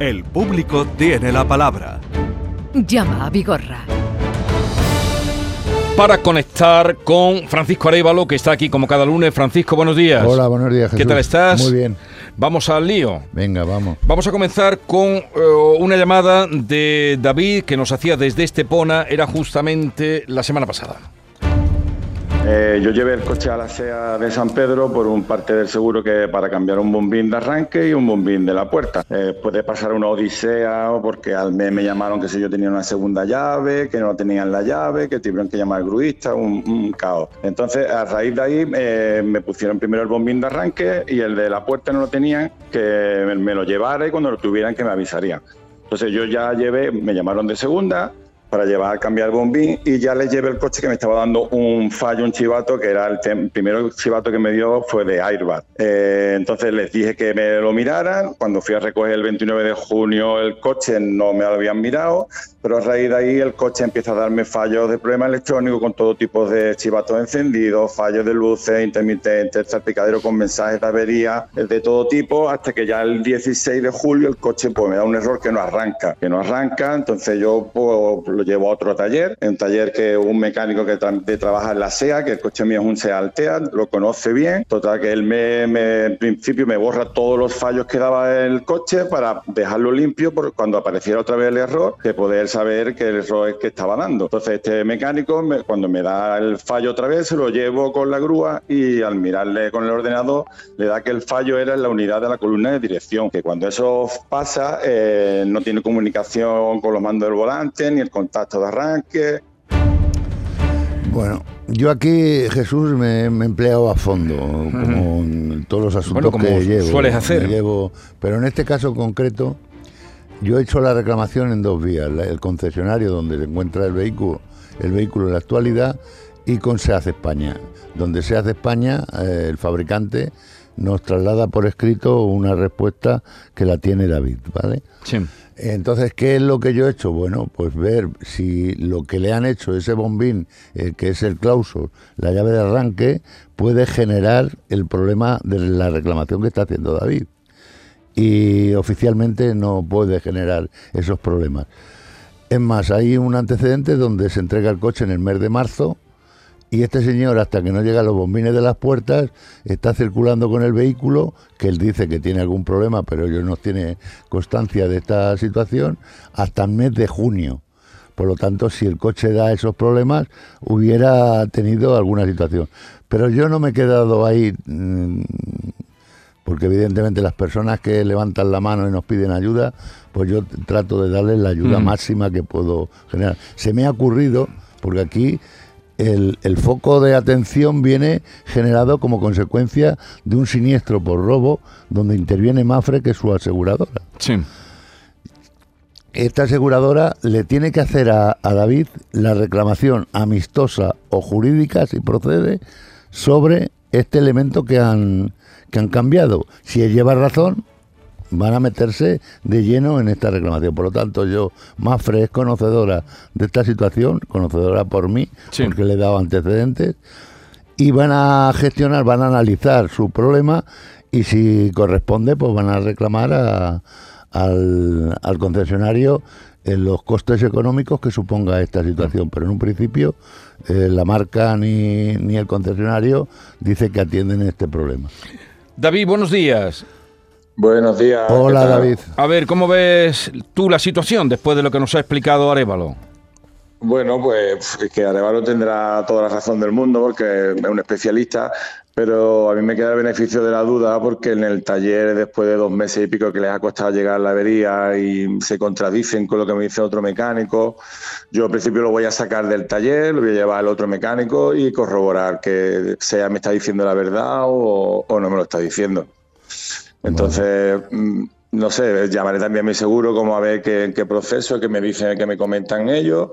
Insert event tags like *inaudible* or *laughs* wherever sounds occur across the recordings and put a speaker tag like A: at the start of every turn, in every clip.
A: El público tiene la palabra.
B: Llama a Vigorra.
C: Para conectar con Francisco Arevalo, que está aquí como cada lunes. Francisco, buenos días.
D: Hola, buenos días, Jesús.
C: ¿Qué tal estás?
D: Muy bien.
C: Vamos al lío.
D: Venga, vamos.
C: Vamos a comenzar con eh, una llamada de David que nos hacía desde Estepona, era justamente la semana pasada.
E: Eh, yo llevé el coche a la SEA de San Pedro por un parte del seguro que para cambiar un bombín de arranque y un bombín de la puerta. Eh, puede pasar una odisea porque al mes me llamaron que si yo tenía una segunda llave, que no tenían la llave, que tuvieron que llamar al gruista, un, caos. Entonces, a raíz de ahí eh, me pusieron primero el bombín de arranque y el de la puerta no lo tenían, que me lo llevara y cuando lo tuvieran que me avisarían. Entonces yo ya llevé, me llamaron de segunda, para llevar a cambiar el bombín y ya le llevé el coche que me estaba dando un fallo, un chivato, que era el, primero chivato que me dio fue de airbag. Eh, entonces les dije que me lo miraran. Cuando fui a recoger el 29 de junio el coche no me lo habían mirado, pero a raíz de ahí el coche empieza a darme fallos de problema electrónico con todo tipo de chivatos encendidos, fallos de luces intermitentes, salpicadero con mensajes de avería de todo tipo, hasta que ya el 16 de julio el coche pues me da un error que no arranca, que no arranca, entonces yo pues, lo llevo a otro taller, un taller que un mecánico que trabaja en la SEA, que el coche mío es un SEA Altea, lo conoce bien, total que él me, en principio me borra todos los fallos que daba el coche para dejarlo limpio por cuando apareciera otra vez el error, de poder saber que el error es que estaba dando. Entonces este mecánico cuando me da el fallo otra vez se lo llevo con la grúa y al mirarle con el ordenador le da que el fallo era en la unidad de la columna de dirección, que cuando eso pasa eh, no tiene comunicación con los mandos del volante ni el contacto de arranque.
D: Bueno, yo aquí, Jesús, me, he empleado a fondo, como en todos los asuntos que llevo.
C: Sueles hacer.
D: Llevo, pero en este caso concreto, yo he hecho la reclamación en dos vías: el concesionario donde se encuentra el vehículo, el vehículo en la actualidad, y con SEAC España. Donde SEAC España, eh, el fabricante nos traslada por escrito una respuesta que la tiene David, ¿vale?
C: Sí.
D: Entonces, ¿qué es lo que yo he hecho? Bueno, pues ver si lo que le han hecho ese bombín, eh, que es el clausur, la llave de arranque, puede generar el problema de la reclamación que está haciendo David. Y oficialmente no puede generar esos problemas. Es más, hay un antecedente donde se entrega el coche en el mes de marzo y este señor, hasta que no llega a los bombines de las puertas, está circulando con el vehículo, que él dice que tiene algún problema, pero ellos no tiene constancia de esta situación, hasta el mes de junio. Por lo tanto, si el coche da esos problemas, hubiera tenido alguna situación. Pero yo no me he quedado ahí, mm, porque evidentemente las personas que levantan la mano y nos piden ayuda, pues yo trato de darles la ayuda mm. máxima que puedo generar. Se me ha ocurrido, porque aquí el, foco de atención viene generado como consecuencia de un siniestro por robo donde interviene Mafre, que es su aseguradora.
C: Sí.
D: Esta aseguradora le tiene que hacer a, a David la reclamación amistosa o jurídica, si procede, sobre este elemento que han, que han cambiado. Si él lleva razón, van a meterse de lleno en esta reclamación. Por lo tanto, yo, Mafre es conocedora de esta situación, conocedora por mí, porque le he dado antecedentes, y van a gestionar, van a analizar su problema y si corresponde, pues van a reclamar al, al concesionario en los costes económicos que suponga esta situación. Pero en un principio eh, la marca ni, ni el concesionario dice que atienden este problema.
C: David, buenos días.
E: Buenos días.
D: Hola David.
C: A ver, ¿cómo ves tú la situación después de lo que nos ha explicado Arevalo?
E: Bueno, pues es que Arevalo tendrá toda la razón del mundo porque es un especialista, pero a mí me queda el beneficio de la duda porque en el taller, después de dos meses y pico que les ha costado llegar a la avería y se contradicen con lo que me dice otro mecánico, yo al principio lo voy a sacar del taller, lo voy a llevar al otro mecánico y corroborar que sea me está diciendo la verdad o no me lo está diciendo. Entonces, mm, no sé, llamaré también a mi seguro como a ver qué, qué proceso, que me dicen, que me comentan ellos.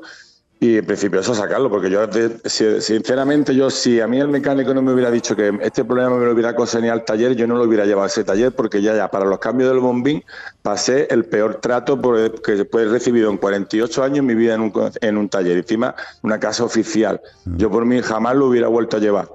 E: Y en principio eso sacarlo, porque yo sinceramente yo si a mí el mecánico no me hubiera dicho que este problema me lo hubiera coseñado al taller, yo no lo hubiera llevado a ese taller porque ya ya para los cambios del bombín pasé el peor trato que he recibido en 48 años en mi vida en un, en un taller, encima una casa oficial. Mm. Yo por mí jamás lo hubiera vuelto a llevar.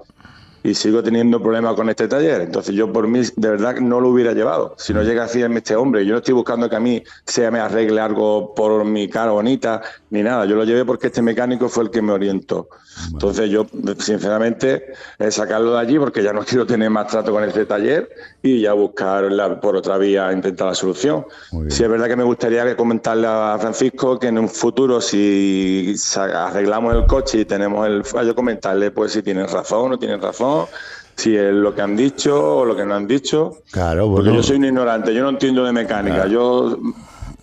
E: Y sigo teniendo problemas con este taller. Entonces yo por mí de verdad no lo hubiera llevado. Si no llega a decirme este hombre, yo no estoy buscando que a mí se me arregle algo por mi cara bonita ni nada. Yo lo llevé porque este mecánico fue el que me orientó. Entonces yo sinceramente sacarlo de allí porque ya no *laughs* quiero tener más trato con este taller y ya buscar por otra vía intentar la solución. Si es verdad que me gustaría comentarle a Francisco que en un futuro si arreglamos el coche y tenemos el fallo comentarle pues si tienen razón o no tienen razón si es lo que han dicho o lo que no han dicho.
D: Claro,
E: Porque yo soy un ignorante, yo no entiendo de mecánica. Yo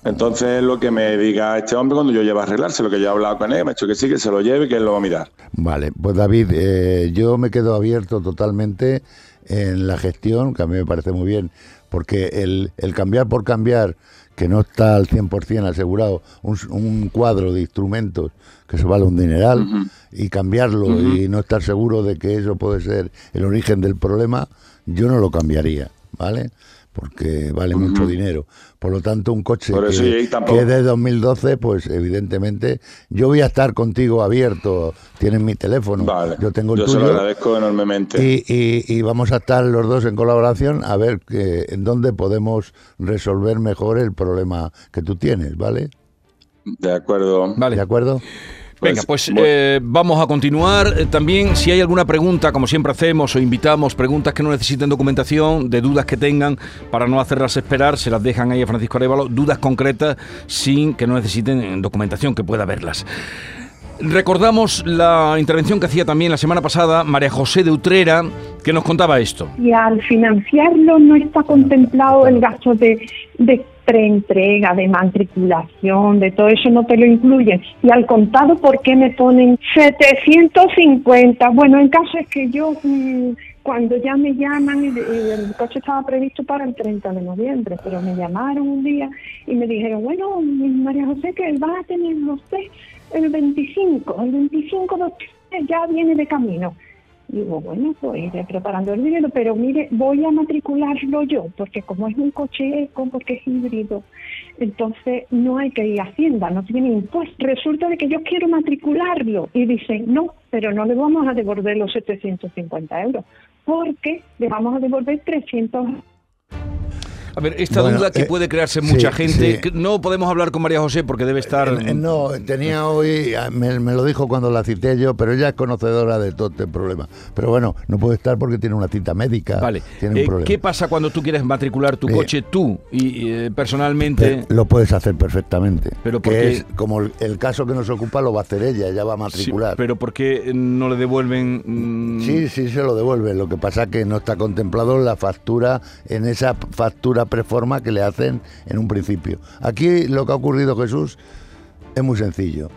E: entonces lo que me diga este hombre cuando yo lleve a arreglarse, lo que yo he hablado con él, me ha dicho que sí, que se lo lleve y que él lo va a mirar.
D: Vale, pues David, eh, yo me quedo abierto totalmente en la gestión, que a mí me parece muy bien, porque el, el cambiar por cambiar, que no está al 100% asegurado, un, un cuadro de instrumentos que se vale un dineral, y cambiarlo y no estar seguro de que eso puede ser el origen del problema, yo no lo cambiaría, ¿vale? porque vale mucho dinero. Por lo tanto, un coche que, que, es de 2012, pues evidentemente yo voy a estar contigo abierto. Tienes mi teléfono, yo tengo el
E: yo
D: tuyo.
E: se lo agradezco enormemente.
D: Y, y, vamos a estar los dos en colaboración a ver que, en dónde podemos resolver mejor el problema que tú tienes, ¿vale?
E: De acuerdo.
D: Vale. ¿De acuerdo?
C: Venga, pues eh, vamos a continuar. Eh, también, si hay alguna pregunta, como siempre hacemos, o invitamos preguntas que no necesiten documentación, de dudas que tengan, para no hacerlas esperar, se las dejan ahí a Francisco Arevalo, dudas concretas sin que no necesiten documentación, que pueda verlas. Recordamos la intervención que hacía también la semana pasada María José de Utrera, que nos contaba esto.
F: Y al financiarlo no está contemplado el gasto de, de preentrega, de matriculación, de todo eso no te lo incluyen. Y al contado, ¿por qué me ponen 750? Bueno, en caso es que yo, mm, cuando ya me llaman, el coche estaba previsto para el 30 de noviembre, pero me llamaron un día y me dijeron, bueno, María José, que va a tener usted el 25, el 25 de octubre ya viene de camino. Digo, bueno, pues iré preparando el dinero, pero mire, voy a matricularlo yo, porque como es un coche eco, porque es híbrido, entonces no hay que ir a Hacienda, no tiene impuestos. Resulta de que yo quiero matricularlo y dicen, no, pero no le vamos a devolver los 750 euros, porque le vamos a devolver 300
C: a ver, esta duda que eh, puede crearse mucha gente, no podemos hablar con María José porque debe estar...
D: Eh, eh, no, tenía hoy, me, lo dijo cuando la cité yo, pero ella es conocedora de todo este problema. Pero bueno, no puede estar porque tiene una cita médica.
C: Vale. ¿Qué pasa cuando tú quieres matricular tu coche tú y personalmente?
D: lo puedes hacer perfectamente. Pero porque es como el, caso que nos ocupa lo va a hacer ella, ella va a matricular.
C: pero ¿por qué no le devuelven?
D: Mm? Sí, sí se lo devuelven. Lo que pasa es que no está contemplado la factura en esa factura preforma que le hacen en un principio. Aquí lo que ha ocurrido, Jesús, es muy sencillo.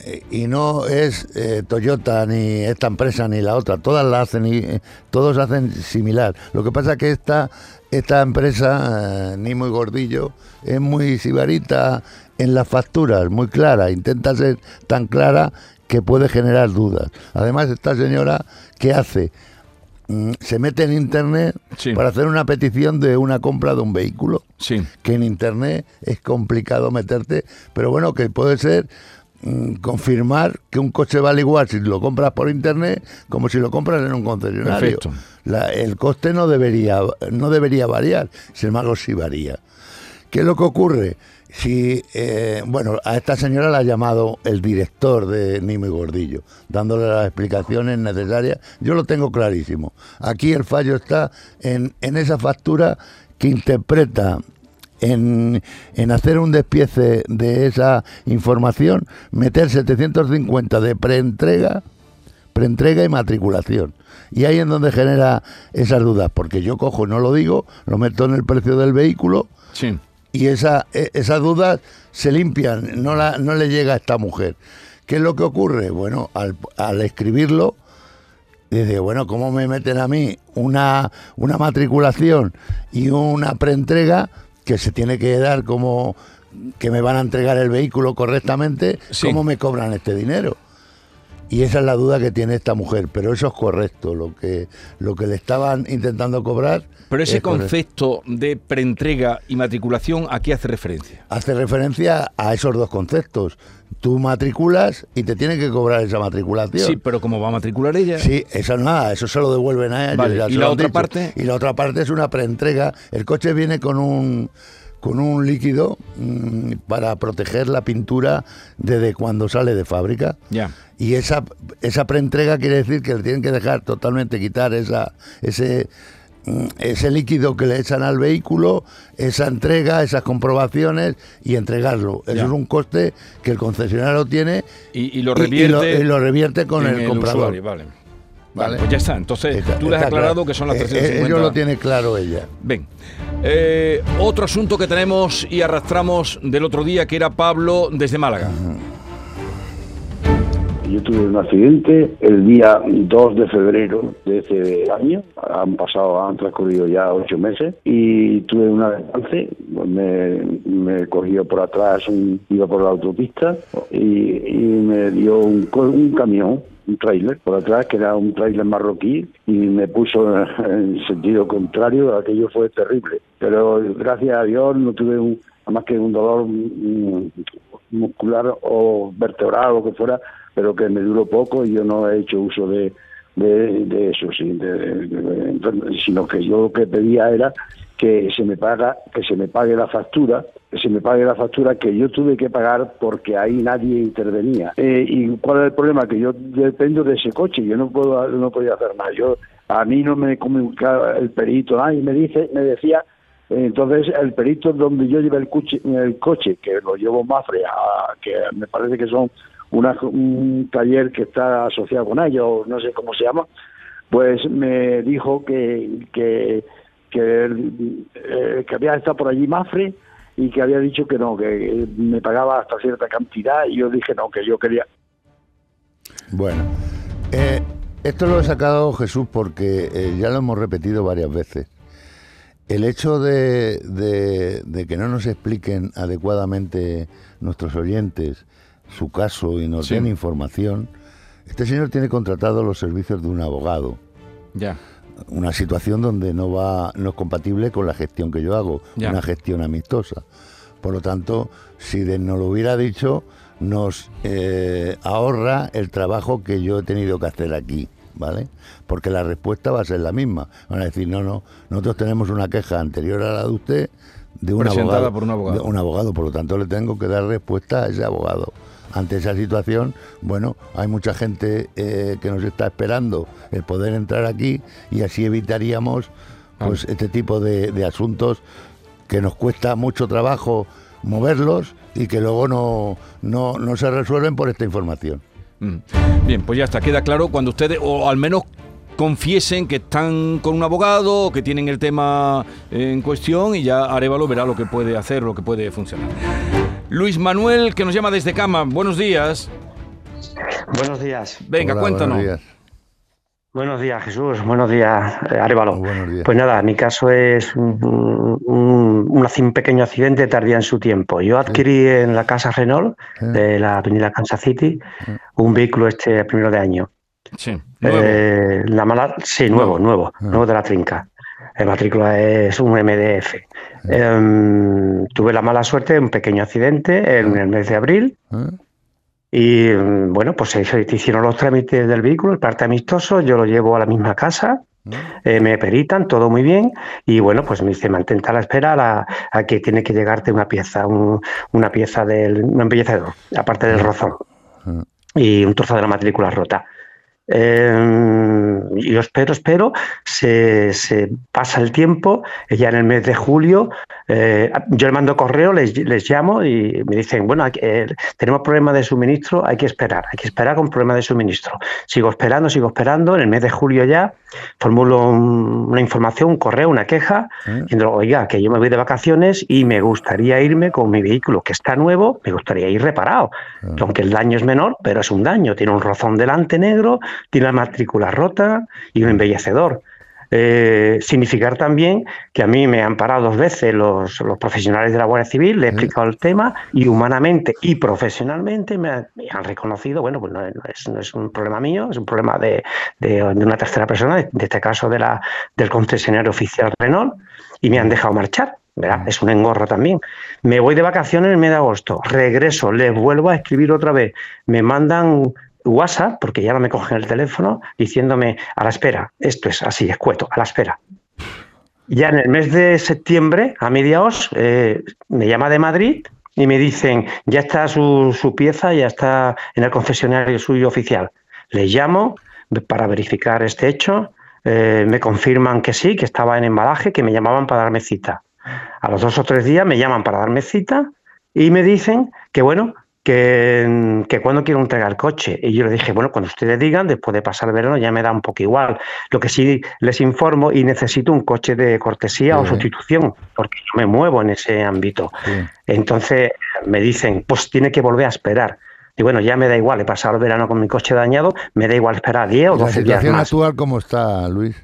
D: Eh, y no es eh, Toyota ni esta empresa ni la otra, todas la hacen y eh, todos hacen similar. Lo que pasa es que esta, esta empresa, ni muy gordillo, es muy sibarita en las facturas, muy clara, intenta ser tan clara que puede generar dudas. Además, esta señora, ¿qué hace? Mm, se mete en internet para hacer una petición de una compra de un vehículo.
C: Sí.
D: Que en internet es complicado meterte, pero bueno, que puede ser mm, confirmar que un coche vale igual si lo compras por internet como si lo compras en un concesionario. el coste no debería, no debería variar, sin embargo sí varía. ¿Qué es lo que ocurre? Si, eh, bueno, a esta señora la ha llamado el director de Nimo y Gordillo, dándole las explicaciones necesarias. Yo lo tengo clarísimo. Aquí el fallo está en, en esa factura que interpreta en, en, hacer un despiece de esa información, meter 750 de preentrega, preentrega y matriculación. Y ahí es donde genera esas dudas, porque yo cojo, no lo digo, lo meto en el precio del vehículo,
C: sí
D: y esa, e, esas dudas se limpian, no, la, no le llega a esta mujer. ¿Qué es lo que ocurre? Bueno, al, al escribirlo, dice, bueno, ¿cómo me meten a mí una, una matriculación y una preentrega que se tiene que dar como que me van a entregar el vehículo correctamente? ¿Cómo me cobran este dinero? Y esa es la duda que tiene esta mujer, pero eso es correcto, lo que, lo que le estaban intentando cobrar.
C: Pero ese
D: es
C: concepto de preentrega y matriculación, ¿a qué hace referencia?
D: Hace referencia a esos dos conceptos. Tú matriculas y te tienen que cobrar esa matriculación.
C: Sí, pero ¿cómo va a matricular ella?
D: Sí, eso nada, eso se lo devuelven a ella.
C: Vale, ¿y la otra
D: dicho.
C: parte?
D: Y la otra parte es una preentrega. El coche viene con un con un líquido mm, para proteger la pintura desde cuando sale de fábrica.
C: Ya.
D: Y esa, esa preentrega quiere decir que le tienen que dejar totalmente quitar esa, ese, mm, ese líquido que le echan al vehículo, esa entrega, esas comprobaciones y entregarlo. Eso es un coste que el concesionario tiene
C: Y, y lo
D: y
C: revierte,
D: y lo revierte con el, comprador.
C: usuario, vale. Pues ya está. Entonces,
D: Está-
C: tú le has aclarado
D: claro.
C: que son las
D: Eh, eh,
C: 350.
D: Ello lo tiene claro ella.
C: Ven. Eh, otro asunto que tenemos y arrastramos del otro día, que era Pablo desde Málaga.
G: Yo tuve un accidente el día 2 de febrero de este año. Han pasado, han transcurrido ya ocho meses y tuve un alcance. Me, me cogió por atrás, un- iba por la autopista y, me dio un camión, un tráiler por atrás, que era un tráiler marroquí y me puso *laughs* en sentido contrario. Aquello fue terrible. Pero gracias a Dios no tuve un, más que un dolor mm, muscular o vertebral o que fuera, pero que me duró poco y yo no he hecho uso de, de, de eso, sí, de- de- sino que yo lo que pedía era que se me paga, que se me pague la factura, que se me pague la factura que yo tuve que pagar porque ahí nadie intervenía. Eh, y cuál es el problema que yo dependo de ese coche, yo no puedo, no podía hacer nada. Yo a mí no me comunicaba el perito, nadie me dice, me decía entonces, el perito donde yo llevé el coche, el coche que lo llevo Mafre, a, que me parece que son una- un taller que está asociado con ellos, no sé cómo se llama, pues me dijo que, que, que, eh, que había estado por allí Mafre y que había dicho que no, que me pagaba hasta cierta cantidad y yo dije no, que yo quería
D: Bueno, eh, esto lo he sacado Jesús porque eh, ya lo hemos repetido varias veces. El hecho de, de- de que no nos expliquen adecuadamente nuestros oyentes su caso y nos
C: Sí.
D: den información, este señor tiene contratado los servicios de un abogado.
C: Ya.
D: Una situación donde no va, no es compatible con la gestión que yo hago,
C: Ya.
D: una gestión amistosa. Por lo tanto, si de- nos lo hubiera dicho, nos eh, ahorra el trabajo que yo he tenido que hacer aquí, ¿vale? Porque la respuesta va a ser la misma. Van a decir, no, no, nosotros tenemos una queja anterior a la de usted de un
C: Presentada
D: abogado,
C: por un abogado.
D: de un abogado, por lo tanto le tengo que dar respuesta a ese abogado. Ante esa situación, bueno, hay mucha gente eh, que nos está esperando el poder entrar aquí y así evitaríamos pues este tipo de, de asuntos que nos cuesta mucho trabajo moverlos y que luego no, no, no se resuelven por esta información.
C: Mm. Bien, pues ya está, queda claro cuando ustedes, o al menos confiesen que están con un abogado, o que tienen el tema en cuestión y ya Arevalo verá lo que puede hacer, lo que puede funcionar. Luis Manuel, que nos llama desde Cama, buenos días.
H: Buenos días.
C: Venga,
D: Hola,
C: cuéntanos.
D: buenos días.
H: Buenos días, Jesús. Buenos días, eh, Arevalo.
D: Buenos días.
H: Pues nada, mi caso es un, pequeño accidente tardía en su tiempo. Yo adquirí en la casa Renault de la avenida Kansas City un vehículo este primero de año.
C: Sí, nuevo.
H: Eh, la mala, sí, nuevo, nuevo,
D: Ah.
H: nuevo de la trinca. El matrícula es un MDF. Em, tuve la mala suerte de un pequeño accidente en el mes de abril. Y mm, bueno, pues se, hicieron los trámites del vehículo, el parte amistoso, yo lo llevo a la misma casa, eh, me peritan, todo muy bien, y bueno, pues me dice, mantente a la espera a, la- a que tiene que llegarte una pieza, un- una pieza del, un embellecedor, aparte del rozón, y un trozo de la matrícula rota. Eh, y yo espero, espero, se, se pasa el tiempo, ya en el mes de julio, eh, yo le mando correo, les, les llamo y me dicen, bueno, hay eh, tenemos problemas de suministro, hay que esperar, hay que esperar con problemas de suministro. Sigo esperando, sigo esperando, en el mes de julio ya formulo un- una información, un correo, una queja, diciendo, oiga, que yo me voy de vacaciones y me gustaría irme con mi vehículo que está nuevo, me gustaría ir reparado, aunque el daño es menor, pero es un daño, tiene un rozón delante negro, tiene la matrícula rota y un embellecedor. eh, significar también que a mí me han parado dos veces los, los profesionales de la Guardia Civil, le he explicado el tema y humanamente y profesionalmente me, han, me han reconocido, bueno, pues no, no es, no es un problema mío, es un problema de, de, de una tercera persona, de, de este caso de la, del concesionario oficial Renault, y me han dejado marchar. ¿verdad? Es un engorro también. Me voy de vacaciones en el mes de agosto, regreso, les vuelvo a escribir otra vez, me mandan WhatsApp, porque ya no me cogen el teléfono, diciéndome a la espera, esto es así, escueto, a la espera. Ya en el mes de septiembre, a mediados, eh, me llama de Madrid y me dicen, ya está su, su pieza, ya está en el concesionario suyo oficial. Les llamo para verificar este hecho, eh, me confirman que sí, que estaba en embalaje, que me llamaban para darme cita. A los dos o tres días me llaman para darme cita y me dicen que bueno, que, que cuando quiero entregar el coche. Y yo le dije, bueno, cuando ustedes digan, después de pasar el verano ya me da un poco igual. Lo que sí les informo y necesito un coche de cortesía
D: Sí.
H: o sustitución, porque yo me muevo en ese ámbito.
D: Sí.
H: Entonces me dicen, pues tiene que volver a esperar. Y bueno, ya me da igual, he pasado el verano con mi coche dañado, me da igual esperar 10 o
D: La
H: 12 días
D: situación
H: más.
D: actual, ¿cómo está, Luis?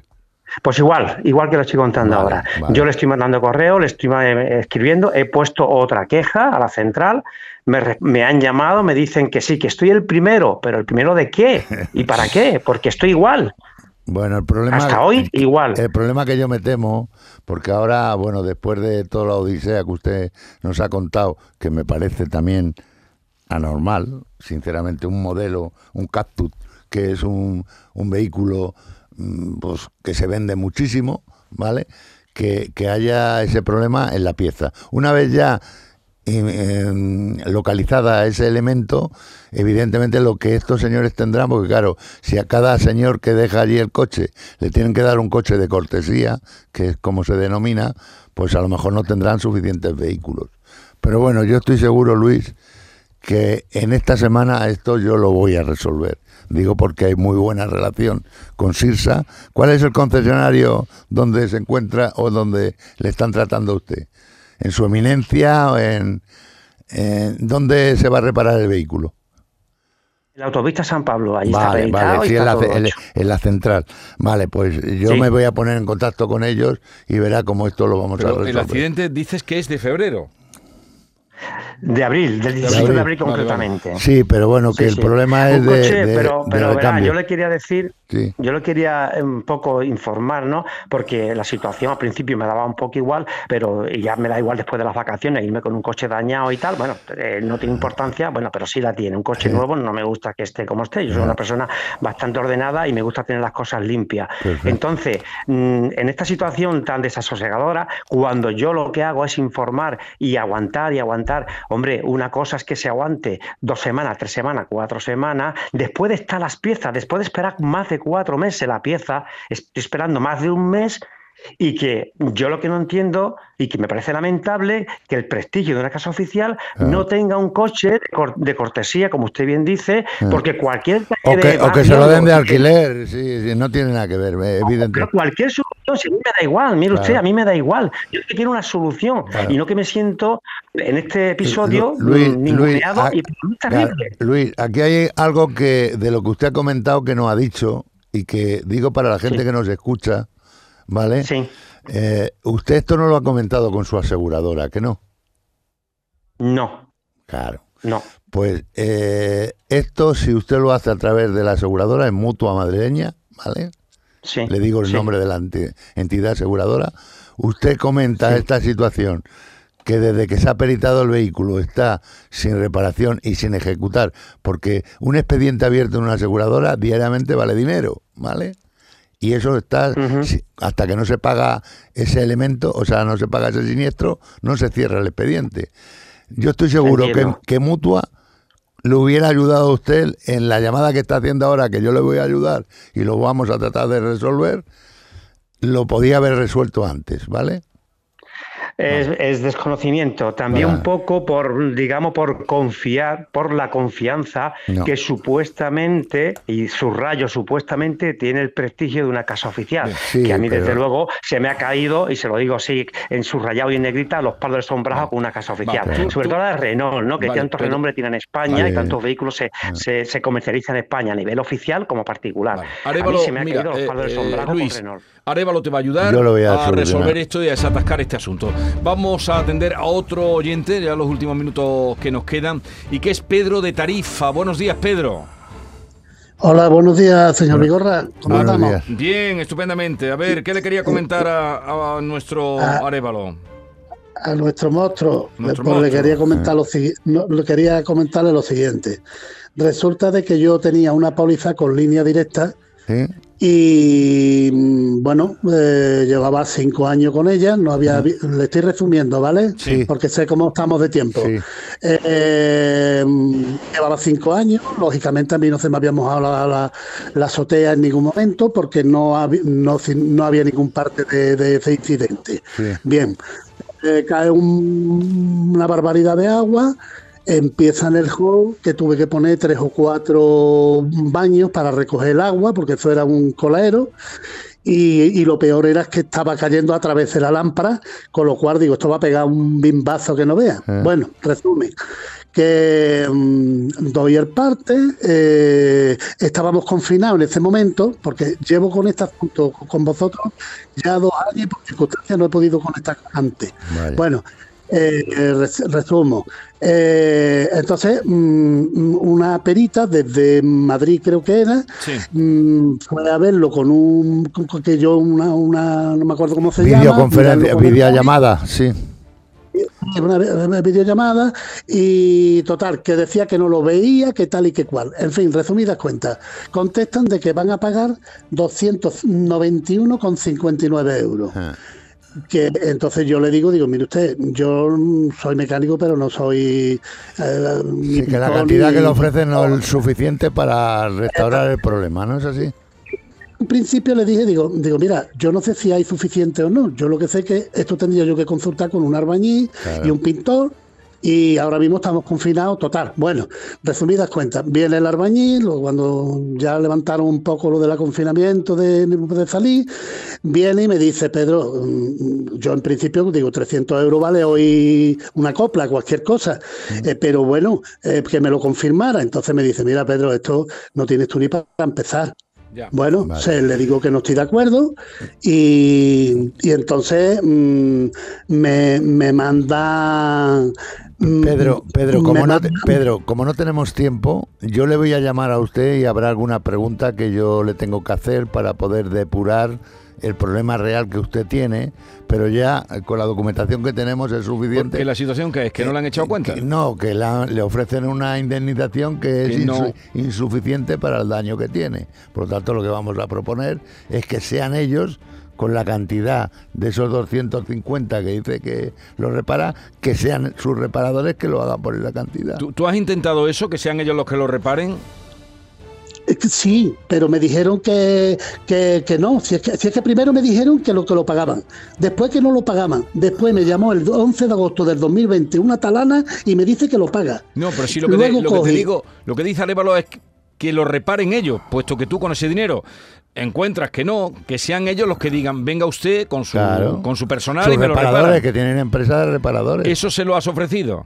H: Pues igual, igual que lo estoy contando
D: Vale,
H: ahora.
D: vale.
H: Yo le estoy mandando correo, le estoy eh, escribiendo, he puesto otra queja a la central, me, me han llamado, me dicen que sí, que estoy el primero, pero ¿el primero de qué? ¿Y para *laughs* qué? Porque estoy igual.
D: Bueno, el problema...
H: Hasta hoy, igual.
D: El problema que yo me temo, porque ahora, bueno, después de toda la odisea que usted nos ha contado, que me parece también anormal, sinceramente, un modelo, un Cactus, que es un, un vehículo pues, que se vende muchísimo, ¿vale? Que, que haya ese problema en la pieza. Una vez ya em, em, localizada ese elemento, evidentemente lo que estos señores tendrán, porque claro, si a cada señor que deja allí el coche le tienen que dar un coche de cortesía, que es como se denomina, pues a lo mejor no tendrán suficientes vehículos. Pero bueno, yo estoy seguro, Luis, que en esta semana esto yo lo voy a resolver. Digo porque hay muy buena relación con Sirsa. ¿Cuál es el concesionario donde se encuentra o donde le están tratando a usted? ¿En su eminencia o en, en dónde se va a reparar el vehículo?
H: En la autopista San Pablo, ahí está
D: Vale,
H: acreditado
D: vale, sí,
H: está
D: en la,
H: todo
D: en-
H: hecho.
D: en la central. Vale, pues yo
H: Sí.
D: me voy a poner en contacto con ellos y verá cómo esto lo vamos a
C: Pero el
D: resolver.
C: accidente dices que es de febrero.
H: De abril, del 17
D: abril.
H: de abril
C: Vale, vale.
H: concretamente.
D: Sí, pero bueno, que
H: Sí,
D: el
H: sí.
D: problema es
H: Un
D: de,
H: coche,
D: de-
H: pero,
D: de
H: pero verá, yo le quería decir,
D: Sí.
H: yo le quería eh, un poco informar, ¿no? Porque la situación al principio me daba un poco igual, pero ya me da igual después de las vacaciones irme con un coche dañado y tal. Bueno, eh, no tiene importancia, bueno, pero sí la tiene. Un coche nuevo no me gusta que esté como esté. Yo soy una persona bastante ordenada y me gusta tener las cosas limpias.
D: Perfecto.
H: Entonces, mm, en esta situación tan desasosegadora, cuando yo lo que hago es informar y aguantar y aguantar, hombre, una cosa es que se aguante dos semanas, tres semanas, cuatro semanas, después de estar las piezas, después de esperar más de cuatro meses la pieza, estoy esperando más de un mes y que yo lo que no entiendo y que me parece lamentable que el prestigio de una casa oficial no tenga un coche de, cor- de cortesía, como usted bien dice, porque cualquier
D: O que,
H: de
D: o que se lo den de alquiler, sí, sí, no tiene nada que ver, evidente.
H: pero cualquier solución, si a mí me da igual, mire usted, a mí me da igual. Yo es que quiero una solución
D: Claro.
H: y no que me siento en este episodio
D: Lu- Luis, Luis, ah,
H: y terrible.
D: Luis, aquí hay algo que de lo que usted ha comentado que no ha dicho y que digo para la gente
H: Sí.
D: que nos escucha, ¿vale?
H: Sí,
D: Eh, usted esto no lo ha comentado con su aseguradora, ¿que no?
H: no,
D: Claro.
H: no.
D: Pues eh, esto, si usted lo hace a través de la aseguradora, en mutua madrileña, ¿vale?
H: Sí,
D: Le digo el
H: sí.
D: nombre de la enti- entidad aseguradora. Usted comenta
H: Sí.
D: esta situación que desde que se ha peritado el vehículo está sin reparación y sin ejecutar, porque un expediente abierto en una aseguradora diariamente vale dinero, ¿vale? Y eso está, hasta que no se paga ese elemento, o sea, no se paga ese siniestro, no se cierra el expediente. Yo estoy seguro que, que Mutua le hubiera ayudado a usted en la llamada que está haciendo ahora, que yo le voy a ayudar y lo vamos a tratar de resolver, lo podía haber resuelto antes, ¿vale?
H: Es, es desconocimiento, también
D: Vale.
H: un poco por, digamos, por confiar, por la confianza
D: No.
H: que supuestamente, y subrayo supuestamente, tiene el prestigio de una casa oficial,
D: Sí,
H: que a mí desde luego se me ha caído, y se lo digo así, en subrayado y en negrita, los palos del sombrajo con una casa oficial.
C: Vale.
H: Sobre
C: tú-
H: todo la de Renault, ¿no? que
C: Vale,
H: tanto
C: pero-
H: renombre tiene en España
D: Vale.
H: y tantos vehículos se, se, se comercializan en España a nivel oficial como particular.
C: Vale.
H: a
C: Arévalo,
H: mí se me ha
C: mira,
H: caído los
C: eh,
H: palos
C: eh,
H: sombrajo con
C: Luis,
H: Renault.
C: Arevalo te va a ayudar
D: a
C: resolver esto y a desatascar este asunto. Vamos a atender a otro oyente, ya los últimos minutos que nos quedan, y que es Pedro de Tarifa. Buenos días, Pedro.
I: Hola, buenos días, señor Vigorra. ¿Cómo
D: Buenos
I: estamos?
D: días.
C: Bien, estupendamente. A ver, ¿qué le quería comentar a, a nuestro. Arevalo?
I: A nuestro monstruo,
C: Nuestro
I: pues le quería comentar lo sigui- no, le quería comentarle lo siguiente. Resulta de que yo tenía una póliza con línea directa
D: ¿Sí?
I: Y mm, bueno, eh, llevaba cinco años con ella, no había, le estoy resumiendo, ¿vale?
D: Sí.
I: Porque sé cómo estamos de tiempo.
D: Sí.
I: Eh, llevaba cinco años, lógicamente a mí no se me había mojado la, la- la azotea en ningún momento porque no, habi- no, no había ningún parte de, de ese incidente. Bien, eh, cae un- una barbaridad de agua, empieza en el hall que tuve que poner tres o cuatro baños para recoger el agua porque eso era un coladero. Y, y lo peor era que estaba cayendo a través de la lámpara, con lo cual digo, esto va a pegar un bimbazo que no vea.
D: Eh.
I: Bueno, resumen, que mm, doy el parte, eh, estábamos confinados en ese momento, porque llevo con este asunto con vosotros ya dos años y por circunstancias no he podido conectar antes.
D: Vale.
I: Bueno, resumo. Eh, entonces, mm, una perita desde Madrid, creo que era,
C: Sí.
I: mm, fue a verlo con un. con- que yo, una, una. no me acuerdo cómo se llama.
D: Videoconferencia,
I: el
D: videollamada, sí.
I: una videollamada y total, que decía que no lo veía, que tal y que cual. En fin, resumidas cuentas, contestan de que van a pagar 291,59 euros.
D: Ah.
I: Que entonces yo le digo, digo, mire usted, yo soy mecánico, pero no soy. eh,
D: Sí, que la cantidad
I: ni-
D: que le ofrecen no es suficiente para restaurar el problema, ¿no es así?
I: En principio le dije, digo, digo, mira, yo no sé si hay suficiente o no. Yo lo que sé es que esto tendría yo que consultar con un albañil
D: Claro.
I: y un pintor. Y ahora mismo estamos confinados, total. Bueno, resumidas cuentas, viene el albañil, o cuando ya levantaron un poco lo del confinamiento de, de salir, viene y me dice, Pedro, mm, yo en principio digo, 300 euros vale hoy una copla, cualquier cosa, Eh, pero bueno, eh, que me lo confirmara. Entonces me dice, mira, Pedro, esto no tienes tú ni para empezar.
C: Ya.
I: Bueno,
D: Vale.
I: se- le digo que no estoy de acuerdo y, y entonces mm, me, me manda... mm,
D: Pedro, Pedro,
I: me
D: como no, te- Pedro, como no tenemos tiempo, yo le voy a llamar a usted y habrá alguna pregunta que yo le tengo que hacer para poder depurar el problema real que usted tiene, pero ya eh, con la documentación que tenemos es suficiente.
C: Porque la situación que es que no le han echado cuenta.
D: Que no, que la- le ofrecen una indemnización que es
C: Que no.
D: insu- insuficiente para el daño que tiene. Por lo tanto, lo que vamos a proponer es que sean ellos, con la cantidad de esos 250 que dice que lo repara, que sean sus reparadores que lo hagan por esa cantidad.
C: ¿Tú, tú has intentado eso, que sean ellos los que lo reparen?
I: Que Sí, pero me dijeron que, que, que no. Si es que, si es que primero me dijeron que lo que lo pagaban. Después que no lo pagaban. Después me llamó el 11 de agosto del 2020 una talana y me dice que lo paga.
C: No, pero sí lo que, te,
I: Luego
C: lo que te
I: cogí-
C: digo, lo que dice Arevalo es que lo reparen ellos, puesto que tú con ese dinero encuentras que no, que sean ellos los que digan, venga usted con su,
D: Claro.
C: con su personal
D: Sus
C: y me lo
D: reparadores,
C: repara.
D: que tienen empresas de reparadores.
C: ¿Eso se lo has ofrecido?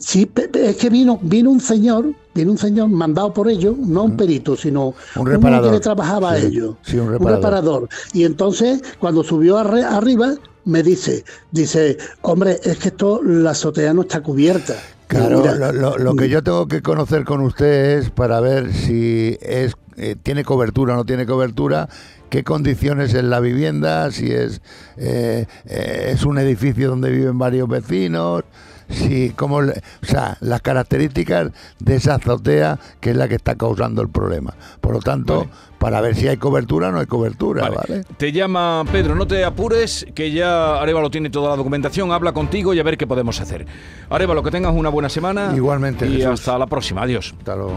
I: Sí, es que vino, vino un señor, vino un señor mandado por ellos, no un perito, sino
D: Un
I: uno
D: reparador.
I: que le trabajaba a ellos.
D: sí, un reparador.
I: Y entonces, cuando subió arre- arriba, me dice, dice, hombre, es que esto, la azotea no está cubierta.
D: Claro,
I: "Mira,
D: lo, lo- lo que yo tengo que conocer con usted es para ver si es eh, tiene cobertura o no tiene cobertura, qué condiciones es la vivienda, si es eh, eh, es un edificio donde viven varios vecinos, si cómo, le- o sea, las características de esa azotea que es la que está causando el problema. Por lo tanto,
C: Vale.
D: para ver si hay cobertura o no hay cobertura,
C: Vale.
D: ¿vale?
C: Te llama Pedro, no te apures, que ya Arevalo tiene toda la documentación, habla contigo y a ver qué podemos hacer. Arevalo, que tengas una buena semana.
D: Igualmente,
C: Y
D: Jesús.
C: hasta la próxima. Adiós.
D: Hasta luego.